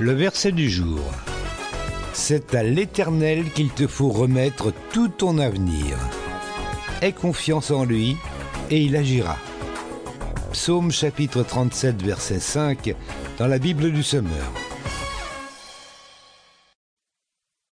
Le verset du jour. C'est à l'Éternel qu'il te faut remettre tout ton avenir. Aie confiance en lui et il agira. Psaume chapitre 37 verset 5 dans la Bible du Semeur.